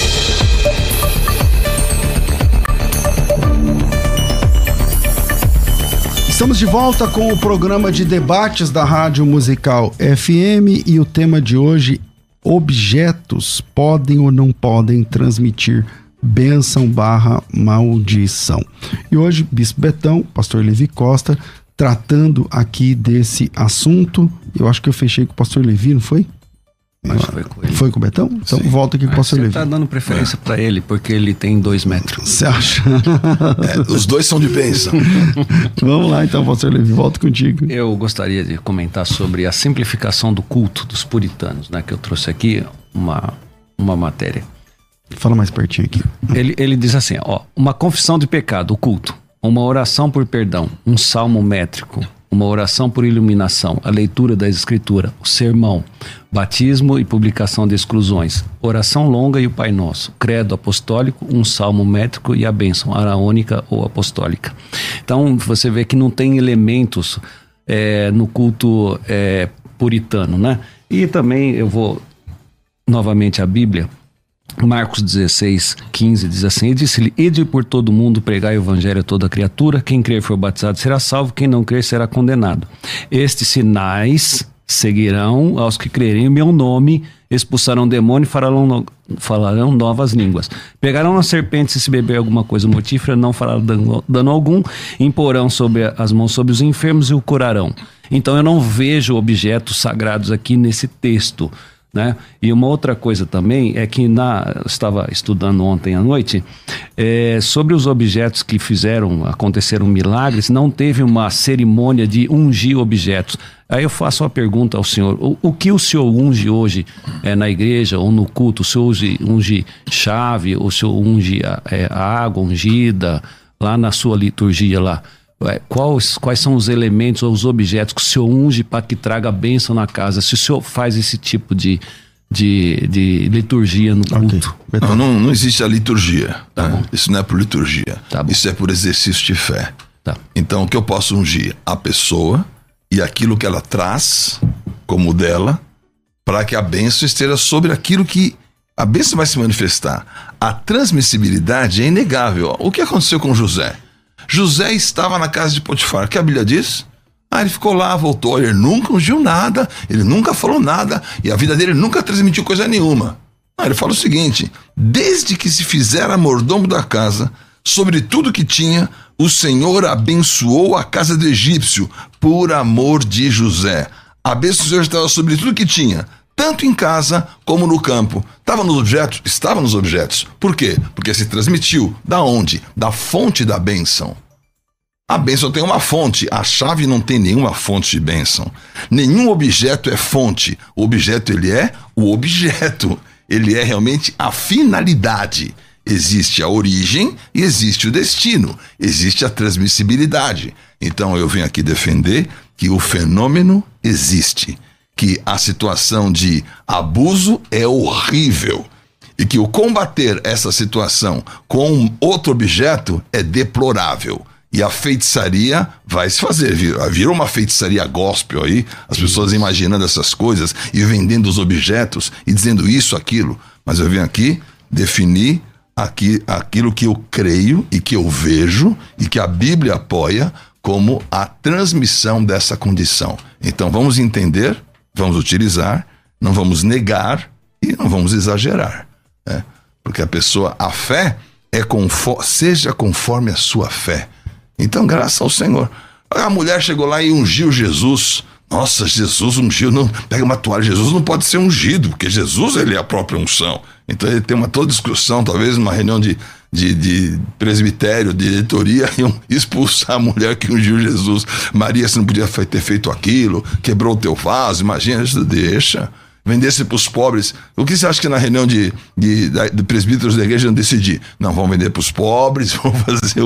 Estamos de volta com o programa de debates da Rádio Musical FM e o tema de hoje objetos podem ou não podem transmitir bênção barra maldição. E hoje, Bispo Betão, Pastor Levi Costa, tratando aqui desse assunto. Eu acho que eu fechei com o Pastor Levi, não foi? Que foi com ele. Foi com o Betão? Então Sim. volta aqui com o pastor Levi. Você tá dando preferência é. para ele, porque ele tem dois metros. Você acha? É, os dois são de bênção. <laughs> Vamos lá então, pastor Levi, volto contigo. Eu gostaria de comentar sobre a simplificação do culto dos puritanos, né? Que eu trouxe aqui uma, uma matéria. Fala mais pertinho aqui. Ele, ele diz assim, ó, uma confissão de pecado, o culto, uma oração por perdão, um salmo métrico, uma oração por iluminação, a leitura da escritura, o sermão, batismo e publicação de exclusões, oração longa e o Pai Nosso, credo apostólico, um salmo métrico e a bênção araônica ou apostólica. Então você vê que não tem elementos é, no culto é, puritano, né? E também eu vou novamente a Bíblia, Marcos 16, 15 diz assim: E disse-lhe: Ide por todo mundo, pregai o evangelho a toda criatura. Quem crer for batizado será salvo, quem não crer será condenado. Estes sinais seguirão aos que crerem em meu nome, expulsarão demônio e no, falarão novas línguas. Pegarão as serpentes e se beber alguma coisa mortífera, não fará dano, dano algum, imporão sobre as mãos sobre os enfermos e o curarão. Então eu não vejo objetos sagrados aqui nesse texto. Né? E uma outra coisa também é que na, estava estudando ontem à noite é, sobre os objetos que fizeram, aconteceram milagres, não teve uma cerimônia de ungir objetos. Aí eu faço uma pergunta ao senhor: o, o que o senhor unge hoje é, na igreja ou no culto? O senhor unge, unge chave, o senhor unge a, é, a água ungida lá na sua liturgia lá? É, quais, quais são os elementos ou os objetos que o senhor unge para que traga bênção na casa? Se o senhor faz esse tipo de, de, de liturgia no culto. Okay. Não, não, não, existe a liturgia. Tá né? Isso não é por liturgia. Tá Isso é por exercício de fé. Tá. Então, o que eu posso ungir? A pessoa e aquilo que ela traz como dela, para que a bênção esteja sobre aquilo que a bênção vai se manifestar. A transmissibilidade é inegável. O que aconteceu com José? José estava na casa de Potifar. O que a Bíblia diz? Ah, ele ficou lá, voltou. Ele nunca ungiu nada, ele nunca falou nada e a vida dele nunca transmitiu coisa nenhuma. Ah, ele fala o seguinte: desde que se fizera mordomo da casa, sobre tudo que tinha, o Senhor abençoou a casa do egípcio por amor de José. A bênção do Senhor estava sobre tudo que tinha, tanto em casa como no campo. Estava nos objetos? Estava nos objetos. Por quê? Porque se transmitiu. Da onde? Da fonte da bênção. A bênção tem uma fonte, a chave não tem nenhuma fonte de bênção. Nenhum objeto é fonte. O objeto ele é o objeto. Ele é realmente a finalidade. Existe a origem e existe o destino. Existe a transmissibilidade. Então eu venho aqui defender que o fenômeno existe que a situação de abuso é horrível e que o combater essa situação com outro objeto é deplorável. E a feitiçaria vai se fazer. Virou uma feitiçaria gospel aí, as pessoas imaginando essas coisas e vendendo os objetos e dizendo isso, aquilo. Mas eu venho aqui definir aqui, aquilo que eu creio e que eu vejo e que a Bíblia apoia como a transmissão dessa condição. Então vamos entender vamos utilizar, não vamos negar e não vamos exagerar. Né? Porque a pessoa, a fé é conforme, seja conforme a sua fé. Então, graças ao Senhor. A mulher chegou lá e ungiu Jesus. Nossa, Jesus ungiu, não pega uma toalha. Jesus não pode ser ungido, porque Jesus ele é a própria unção. Então ele tem uma toda discussão, talvez numa reunião de de, de presbitério, de diretoria, <laughs> iam expulsar a mulher que ungiu Jesus. Maria, você não podia ter feito aquilo, quebrou o teu vaso, imagina, deixa. Vendesse para os pobres. O que você acha que na reunião de, de, de presbíteros da igreja não decidir? Não, vamos vender para os pobres, <laughs> vamos fazer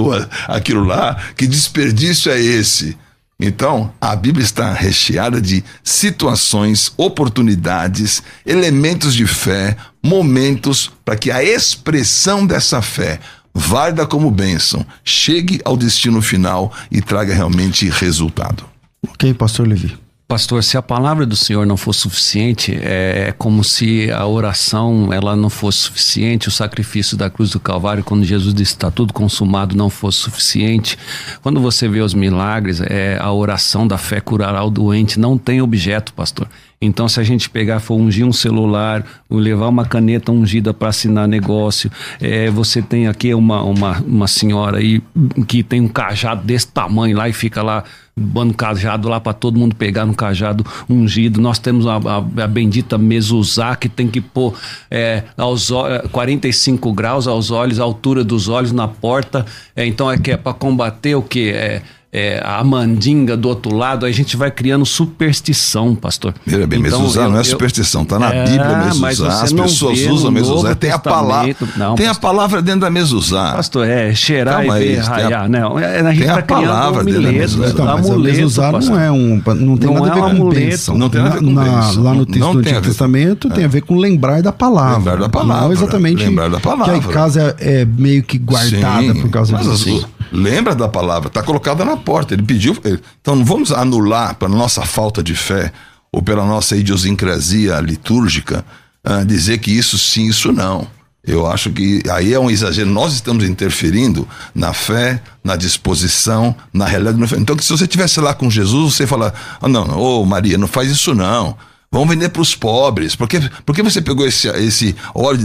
aquilo lá. Que desperdício é esse? Então, a Bíblia está recheada de situações, oportunidades, elementos de fé, momentos para que a expressão dessa fé, válida como bênção, chegue ao destino final e traga realmente resultado. Ok, pastor Levi. Pastor, se a palavra do Senhor não for suficiente, é, é, como se a oração ela não fosse suficiente, o sacrifício da cruz do Calvário, quando Jesus disse está tudo consumado, não fosse suficiente. Quando você vê os milagres, é, a oração da fé curará o doente, não tem objeto, pastor. Então, se a gente pegar, for ungir um celular, levar uma caneta ungida para assinar negócio, é, você tem aqui uma, uma, uma senhora aí que tem um cajado desse tamanho lá e fica lá bando cajado lá para todo mundo pegar no cajado ungido. Nós temos a, a, a bendita mezuzá que tem que pôr é, aos 45 graus aos olhos, a altura dos olhos na porta. É, então é que é para combater o que é é, a mandinga do outro lado, a gente vai criando superstição, pastor. Veja bem, então, mezuzá eu, não é superstição, tá na é, Bíblia mezuzá, as pessoas usam mezuzá, tem a palavra, não, tem pastor. a palavra dentro da mezuzá. Pastor, é cheirar Calma e ver, raiar, a, não, é, a gente tem tá a palavra dentro da mezuzá. Então, mas amuleto, a mezuzá não é um, não tem não nada é a ver com bênção. Não tem nada a ver com bênção. Lá no texto do Antigo Testamento tem a ver com lembrar da palavra. Lembrar da palavra. Não exatamente lembrar da palavra. que a casa é meio que guardada por causa disso. Lembra da palavra, está colocada na porta. Ele pediu. Então não vamos anular pela nossa falta de fé ou pela nossa idiosincrasia litúrgica uh, dizer que isso sim, isso não. Eu acho que aí é um exagero. Nós estamos interferindo na fé, na disposição, na realidade. Então, se você estivesse lá com Jesus, você fala: oh, não, ô oh, Maria, não faz isso não. Vamos vender para os pobres. Por que, por que você pegou esse, esse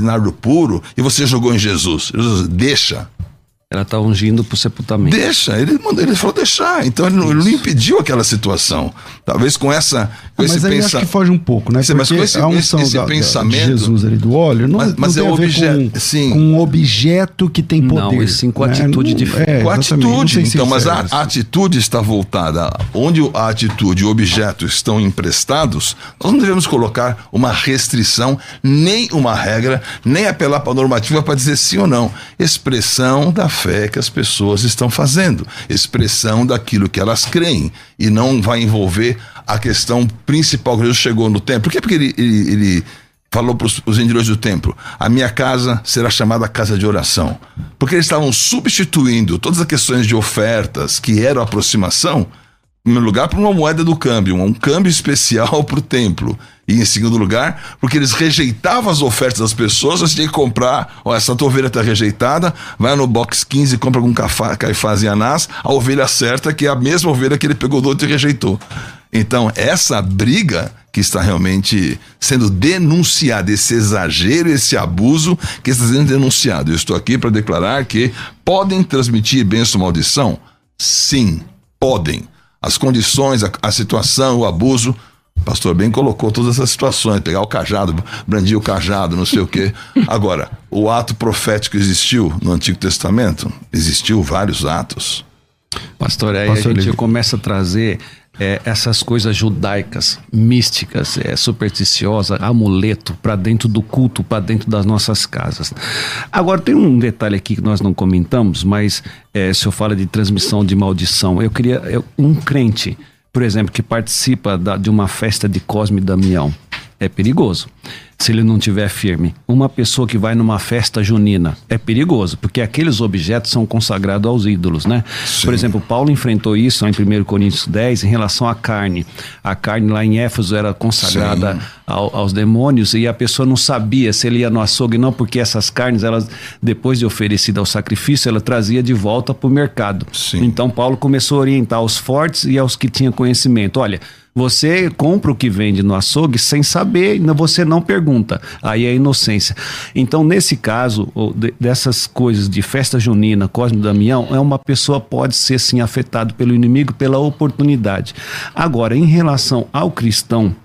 nardo puro e você jogou em Jesus? Jesus, deixa. Ela está ungindo para o sepultamento. Deixa, ele, mandou, ele falou deixar. Então ele não, ele não, impediu aquela situação. Talvez com essa. Com ah, mas aí acho que foge um pouco, né? Sim, mas com esse, a unção esse, esse da, pensamento. De Jesus ali do óleo, não, mas, mas não é o objeto. Com, sim. com um objeto que tem poder. Não, sim com né? atitude de fé. É, com atitude. Então, mas a, a, atitude está voltada. Onde a atitude e o objeto estão emprestados, nós não devemos colocar uma restrição, nem uma regra, nem apelar para a normativa para dizer sim ou não. Expressão da fé fé que as pessoas estão fazendo, expressão daquilo que elas creem, e não vai envolver a questão principal que Jesus chegou no templo. Por quê? Porque ele, ele, ele falou para os vendedores do templo: a minha casa será chamada casa de oração. Porque eles estavam substituindo todas as questões de ofertas que eram aproximação em primeiro lugar, por uma moeda do câmbio, um câmbio especial <laughs> para o templo. E em segundo lugar, porque eles rejeitavam as ofertas das pessoas, você tinha que comprar, ó, essa tua ovelha está rejeitada, vai no box 15 e compra com Caifás e Anás, a ovelha certa, que é a mesma ovelha que ele pegou do outro e rejeitou. Então, essa briga que está realmente sendo denunciada, esse exagero, esse abuso que está sendo denunciado. Eu estou aqui para declarar que podem transmitir bênção ou maldição? Sim, podem as condições, a, a situação, o abuso. Pastor bem colocou todas essas situações, pegar o cajado, brandir o cajado, não sei o quê. <laughs> Agora, o ato profético existiu no Antigo Testamento? Existiu vários atos. Pastor, aí pastor, a gente ele... começa a trazer é, essas coisas judaicas, místicas, é, supersticiosa, amuleto, para dentro do culto, para dentro das nossas casas. Agora, tem um detalhe aqui que nós não comentamos, mas é, o senhor fala de transmissão de maldição. Eu queria. Eu, um crente, por exemplo, que participa da, de uma festa de Cosme e Damião, é perigoso se ele não tiver firme. Uma pessoa que vai numa festa junina é perigoso, porque aqueles objetos são consagrados aos ídolos, né? Sim. Por exemplo, Paulo enfrentou isso em 1 Coríntios 10 em relação à carne. A carne lá em Éfeso era consagrada ao, aos demônios e a pessoa não sabia se ele ia no açougue não, porque essas carnes, elas depois de oferecida ao sacrifício, ela trazia de volta para o mercado. Sim. Então Paulo começou a orientar os fortes e aos que tinham conhecimento. Olha, você compra o que vende no açougue sem saber, você não pergunta. Aí é inocência. Então, nesse caso, dessas coisas de festa junina, Cosme Damião, é uma pessoa pode ser sim afetado pelo inimigo pela oportunidade. Agora, em relação ao cristão,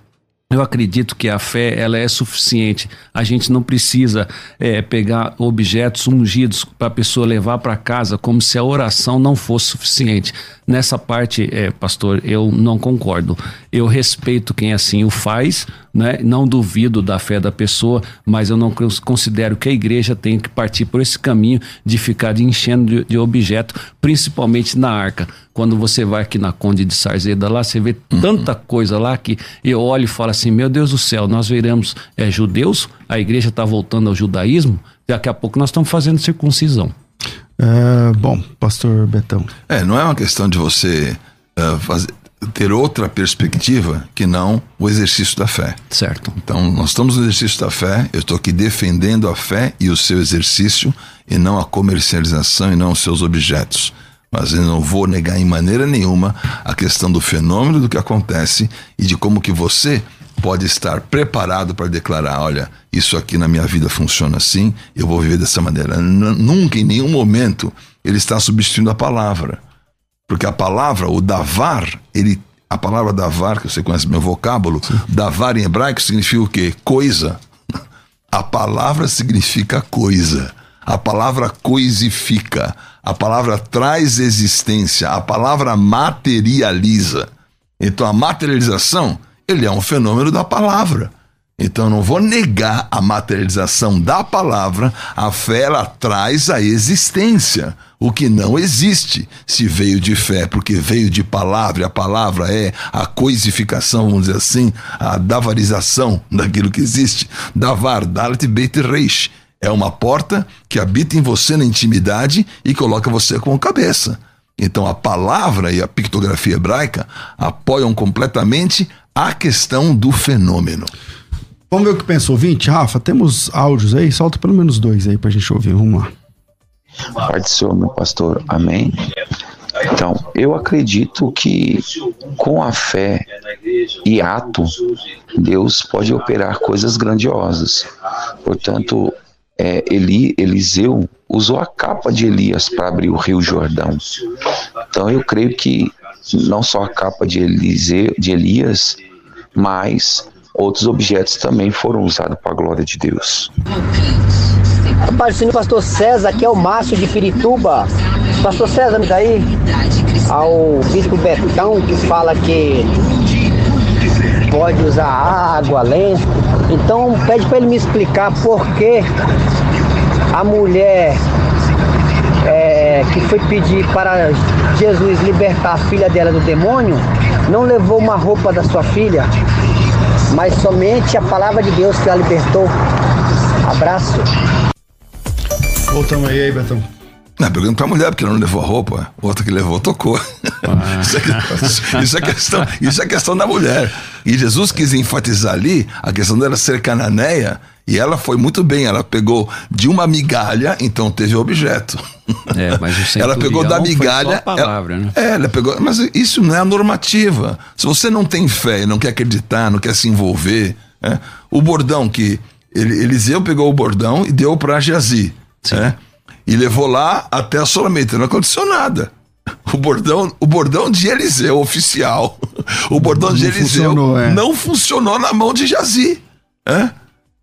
eu acredito que a fé ela é suficiente. A gente não precisa é, pegar objetos ungidos para a pessoa levar para casa como se a oração não fosse suficiente. Nessa parte, é, pastor, eu não concordo. Eu respeito quem assim o faz, né? não duvido da fé da pessoa, mas eu não considero que a igreja tem que partir por esse caminho de ficar enchendo de, de objeto, principalmente na arca. Quando você vai aqui na Conde de Sarzeda, lá você vê uhum. tanta coisa lá que eu olho e falo assim: meu Deus do céu, nós veremos é, judeus, a igreja está voltando ao judaísmo, daqui a pouco nós estamos fazendo circuncisão. É, bom, pastor Betão. É, não é uma questão de você uh, fazer, ter outra perspectiva que não o exercício da fé. Certo. Então, nós estamos no exercício da fé, eu estou aqui defendendo a fé e o seu exercício, e não a comercialização e não os seus objetos. Mas eu não vou negar em maneira nenhuma a questão do fenômeno do que acontece e de como que você pode estar preparado para declarar: olha, isso aqui na minha vida funciona assim, eu vou viver dessa maneira. Nunca, em nenhum momento, ele está substituindo a palavra. Porque a palavra, o davar, ele, a palavra davar, que você conhece meu vocábulo, Sim. davar em hebraico significa o quê? Coisa. A palavra significa coisa. A palavra coisifica. A palavra traz existência. A palavra materializa. Então a materialização ele é um fenômeno da palavra. Então eu não vou negar a materialização da palavra, a fé ela traz a existência, o que não existe. Se veio de fé, porque veio de palavra, e a palavra é a coisificação, vamos dizer assim, a davarização daquilo que existe. Davar, dalet beit reish. É uma porta que habita em você na intimidade e coloca você como cabeça. Então a palavra e a pictografia hebraica apoiam completamente a questão do fenômeno. Vamos ver o que pensou, ouvinte. Rafa, temos áudios aí? Solta pelo menos dois aí pra gente ouvir. Vamos lá. Pai do Senhor, meu pastor. Amém. Então, eu acredito que com a fé e ato, Deus pode operar coisas grandiosas. Portanto, é, Eli, Eliseu usou a capa de Elias para abrir o Rio Jordão. Então, eu creio que não só a capa de, Eliseu, de Elias, mas outros objetos também foram usados para a glória de Deus. Aparecendo o pastor César, que é o Márcio de Pirituba. Pastor César, me dá aí ao bispo Betão, que fala que pode usar água, lenço. Então pede para ele me explicar por que a mulher é, que foi pedir para Jesus libertar a filha dela do demônio não levou uma roupa da sua filha, mas somente a palavra de Deus que a libertou. Abraço. Voltamos aí, aí, Betão. Não, pergunta pra mulher, porque ela não levou a roupa. O outro que levou tocou. Ah. isso, é, <laughs> isso, é questão, isso é questão da mulher. E Jesus quis enfatizar ali a questão dela ser cananeia. E ela foi muito bem. Ela pegou de uma migalha, então teve objeto. É, mas ela pegou da migalha. palavra, ela, né? É, ela pegou. Mas isso não é a normativa. Se você não tem fé, não quer acreditar, não quer se envolver. É, o bordão que. Eliseu pegou o bordão e deu para Jazi. É, e levou lá até a solamenta. Não aconteceu nada. O bordão, o bordão de Eliseu, oficial. O bordão de Eliseu funcionou, é. não funcionou na mão de Jazi. É?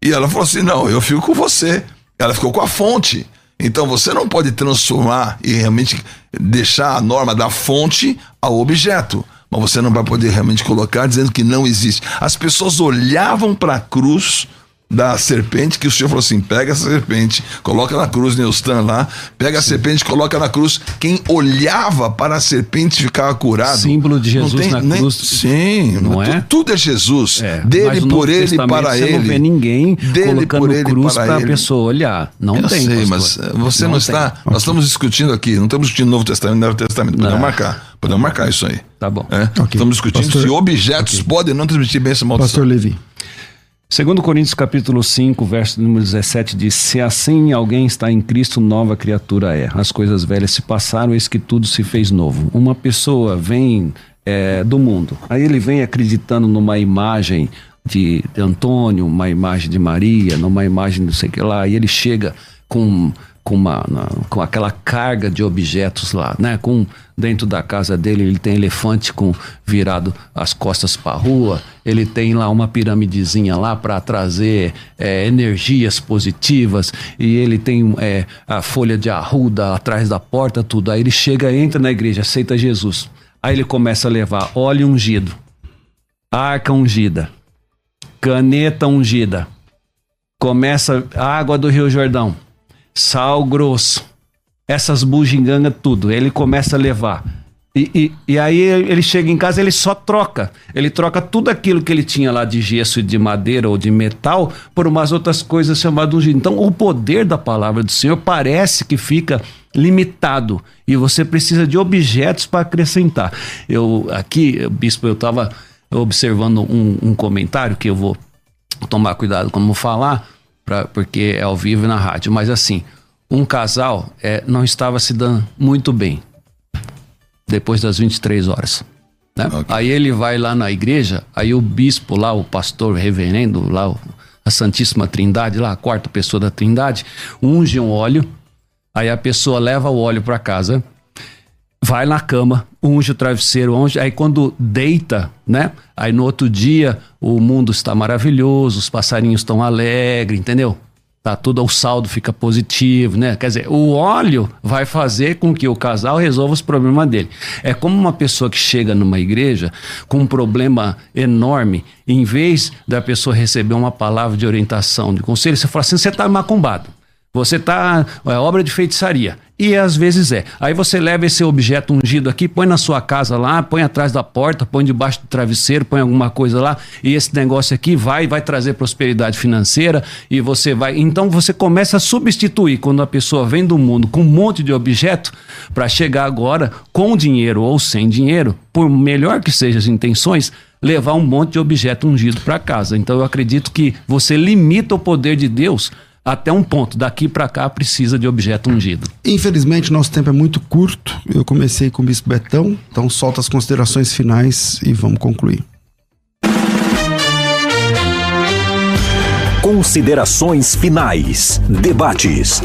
E ela falou assim: não, eu fico com você. Ela ficou com a fonte. Então você não pode transformar e realmente deixar a norma da fonte ao objeto. Mas você não vai poder realmente colocar dizendo que não existe. As pessoas olhavam para a cruz da serpente, que o Senhor falou assim: pega essa serpente, coloca na cruz, Neustan lá, pega a serpente, coloca na cruz. Quem olhava para a serpente ficava curado. Símbolo de Jesus tem, na nem, cruz. Sim, não é? Tudo é Jesus. É, dele, por ele, para você ele. Não vê ninguém dele, colocando por ele, cruz para a pessoa olhar. Não Eu tem. Sei, mas você não, não está. Tem. Nós estamos discutindo aqui, não estamos discutindo Novo Testamento e Novo Testamento. Podemos marcar. Podemos marcar isso aí. Tá bom. É? Okay. Estamos discutindo Pastor... se objetos okay. podem não transmitir bênção maldição. Pastor Levi. Segundo Coríntios capítulo 5, verso número 17 diz: Se assim alguém está em Cristo, nova criatura é. As coisas velhas se passaram, eis que tudo se fez novo. Uma pessoa vem é, do mundo, aí ele vem acreditando numa imagem de, de Antônio, uma imagem de Maria, numa imagem não sei o que lá, e ele chega com com, uma, na, com aquela carga de objetos lá, né? Com dentro da casa dele ele tem elefante com virado as costas para rua, ele tem lá uma piramidezinha lá para trazer é, energias positivas e ele tem é, a folha de arruda atrás da porta, tudo. Aí ele chega, entra na igreja, aceita Jesus. Aí ele começa a levar óleo ungido, arca ungida, caneta ungida, começa a água do Rio Jordão sal grosso, essas bugigangas, tudo. Ele começa a levar. E, e, e, aí ele chega em casa, ele só troca. Ele troca tudo aquilo que ele tinha lá de gesso, de madeira ou de metal por umas outras coisas chamadas ungir. Então o poder da palavra do Senhor parece que fica limitado e você precisa de objetos para acrescentar. Eu aqui, bispo, eu estava observando um, um comentário que eu vou tomar cuidado como falar, pra, porque é ao vivo e na rádio. Mas assim, um casal é, não estava se dando muito bem depois das 23 horas. Né? Okay. Aí ele vai lá na igreja, aí o bispo lá, o pastor reverendo lá, a Santíssima Trindade, lá a quarta pessoa da Trindade, unge um óleo, aí a pessoa leva o óleo para casa, vai na cama, unge o travesseiro, unge, aí quando deita, né? Aí no outro dia o mundo está maravilhoso, os passarinhos estão alegres, entendeu? Tá tudo, o saldo fica positivo, né? Quer dizer, o óleo vai fazer com que o casal resolva os problemas dele. É como uma pessoa que chega numa igreja com um problema enorme, em vez da pessoa receber uma palavra de orientação, de conselho, você fala assim: você está macumbado. Você tá. É obra de feitiçaria. E às vezes é. Aí você leva esse objeto ungido aqui, põe na sua casa lá, põe atrás da porta, põe debaixo do travesseiro, põe alguma coisa lá, e esse negócio aqui vai vai trazer prosperidade financeira e você vai. Então você começa a substituir quando a pessoa vem do mundo com um monte de objeto para chegar agora com dinheiro ou sem dinheiro, por melhor que sejam as intenções, levar um monte de objeto ungido para casa. Então eu acredito que você limita o poder de Deus até um ponto. Daqui para cá precisa de objeto ungido. Infelizmente, nosso tempo é muito curto. Eu comecei com o Bispo Betão, então solta as considerações finais e vamos concluir. Considerações finais. Debates.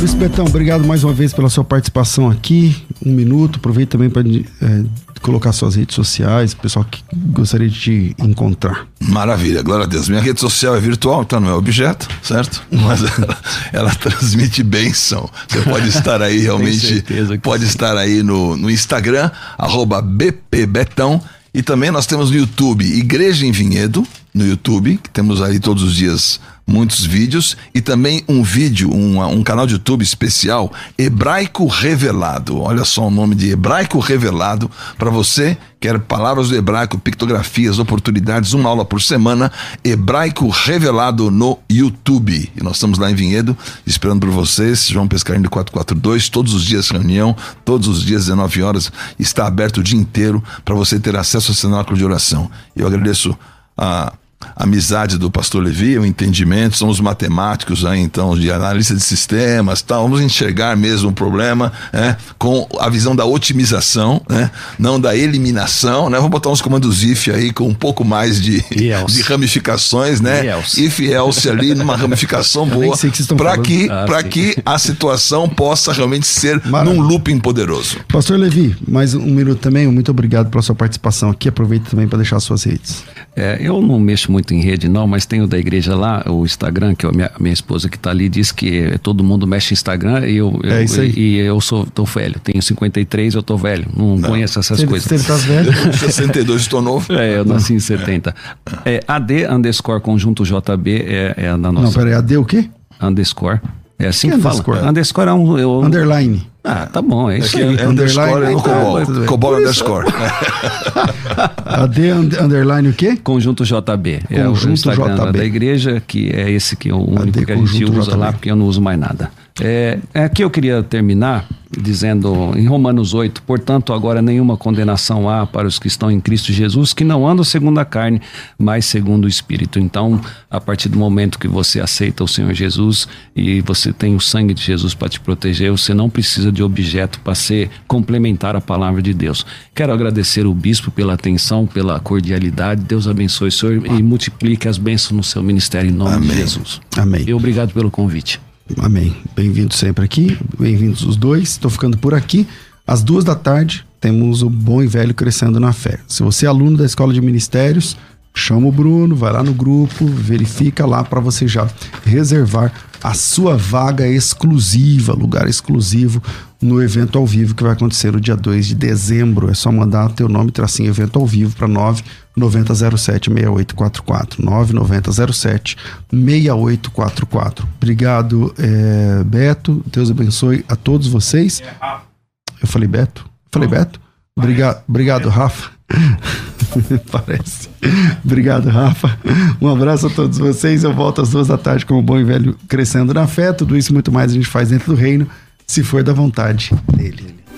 Bispo Betão, obrigado mais uma vez pela sua participação aqui. Um minuto, aproveite também para é, colocar suas redes sociais, pessoal que gostaria de te encontrar. Maravilha, glória a Deus. Minha rede social é virtual, então não é objeto, certo? Mas ela, ela transmite bênção. Você pode <laughs> estar aí realmente, pode sim. estar aí no, no Instagram, arroba bpbetão, e também nós temos no YouTube Igreja em Vinhedo, no YouTube, que temos aí todos os dias muitos vídeos e também um vídeo, um, um canal de YouTube especial, Hebraico Revelado. Olha só o nome de Hebraico Revelado para você quer palavras do hebraico, pictografias, oportunidades, uma aula por semana, Hebraico Revelado no YouTube. E nós estamos lá em Vinhedo, esperando por vocês, João Pescarinho 442, todos os dias reunião, todos os dias 19 horas, está aberto o dia inteiro para você ter acesso ao cenáculo de oração. Eu agradeço a amizade do pastor Levi, o entendimento, somos matemáticos aí, então, de analista de sistemas, tal. vamos enxergar mesmo o problema né, com a visão da otimização, né, não da eliminação, né, vamos botar uns comandos if aí com um pouco mais de, de ramificações, né, if else ali numa ramificação <laughs> boa, para que, ah, para que a situação possa realmente ser Maravilha. num looping poderoso. Pastor Levi, mais um minuto também, muito obrigado pela sua participação aqui, aproveita também para deixar suas redes. É, eu não mexo muito em rede, não, mas tem o da igreja lá, o Instagram, que a minha, minha esposa que está ali diz que todo mundo mexe em Instagram e eu, é isso aí. e eu sou tô velho, tenho 53, eu tô velho, não, não. conheço essas coisas. Você tá <laughs> velho? 62 estou novo. É, eu nasci em 70. É, AD underscore conjunto JB é, é a da nossa. Não, peraí, AD o quê? Underscore. É assim que, que fala. Underscore? underscore é um. Eu... Underline. Ah, tá bom, é isso aí. É underline é no Cobol. Cobol underscore. AD underline o quê? Conjunto JB. É Conjunto o Instagram JB. da igreja, que é esse que é o único AD que a gente usa JB. lá, porque eu não uso mais nada. É, é aqui eu queria terminar dizendo em Romanos 8, portanto, agora nenhuma condenação há para os que estão em Cristo Jesus, que não andam segundo a carne, mas segundo o Espírito. Então, a partir do momento que você aceita o Senhor Jesus e você tem o sangue de Jesus para te proteger, você não precisa de objeto para ser complementar a palavra de Deus. Quero agradecer o bispo pela atenção, pela cordialidade. Deus abençoe o senhor e multiplique as bênçãos no seu ministério em nome Amém. de Jesus. Amém. E obrigado pelo convite. Amém. Bem-vindos sempre aqui, bem-vindos os dois. Estou ficando por aqui. Às duas da tarde temos o Bom e Velho Crescendo na Fé. Se você é aluno da Escola de Ministérios, chama o Bruno, vai lá no grupo, verifica lá para você já reservar a sua vaga exclusiva, lugar exclusivo no evento ao vivo que vai acontecer no dia 2 de dezembro. É só mandar teu nome tracinho evento ao vivo para 9907 6844. 9907 6844. Obrigado, é, Beto. Deus abençoe a todos vocês. Eu falei Beto? Falei Beto? Obrigado, obrigado Rafa. <laughs> Parece. Obrigado, Rafa. Um abraço a todos vocês. Eu volto às duas da tarde com o Bom e Velho Crescendo na Fé. Tudo isso muito mais a gente faz dentro do reino, se for da vontade dele.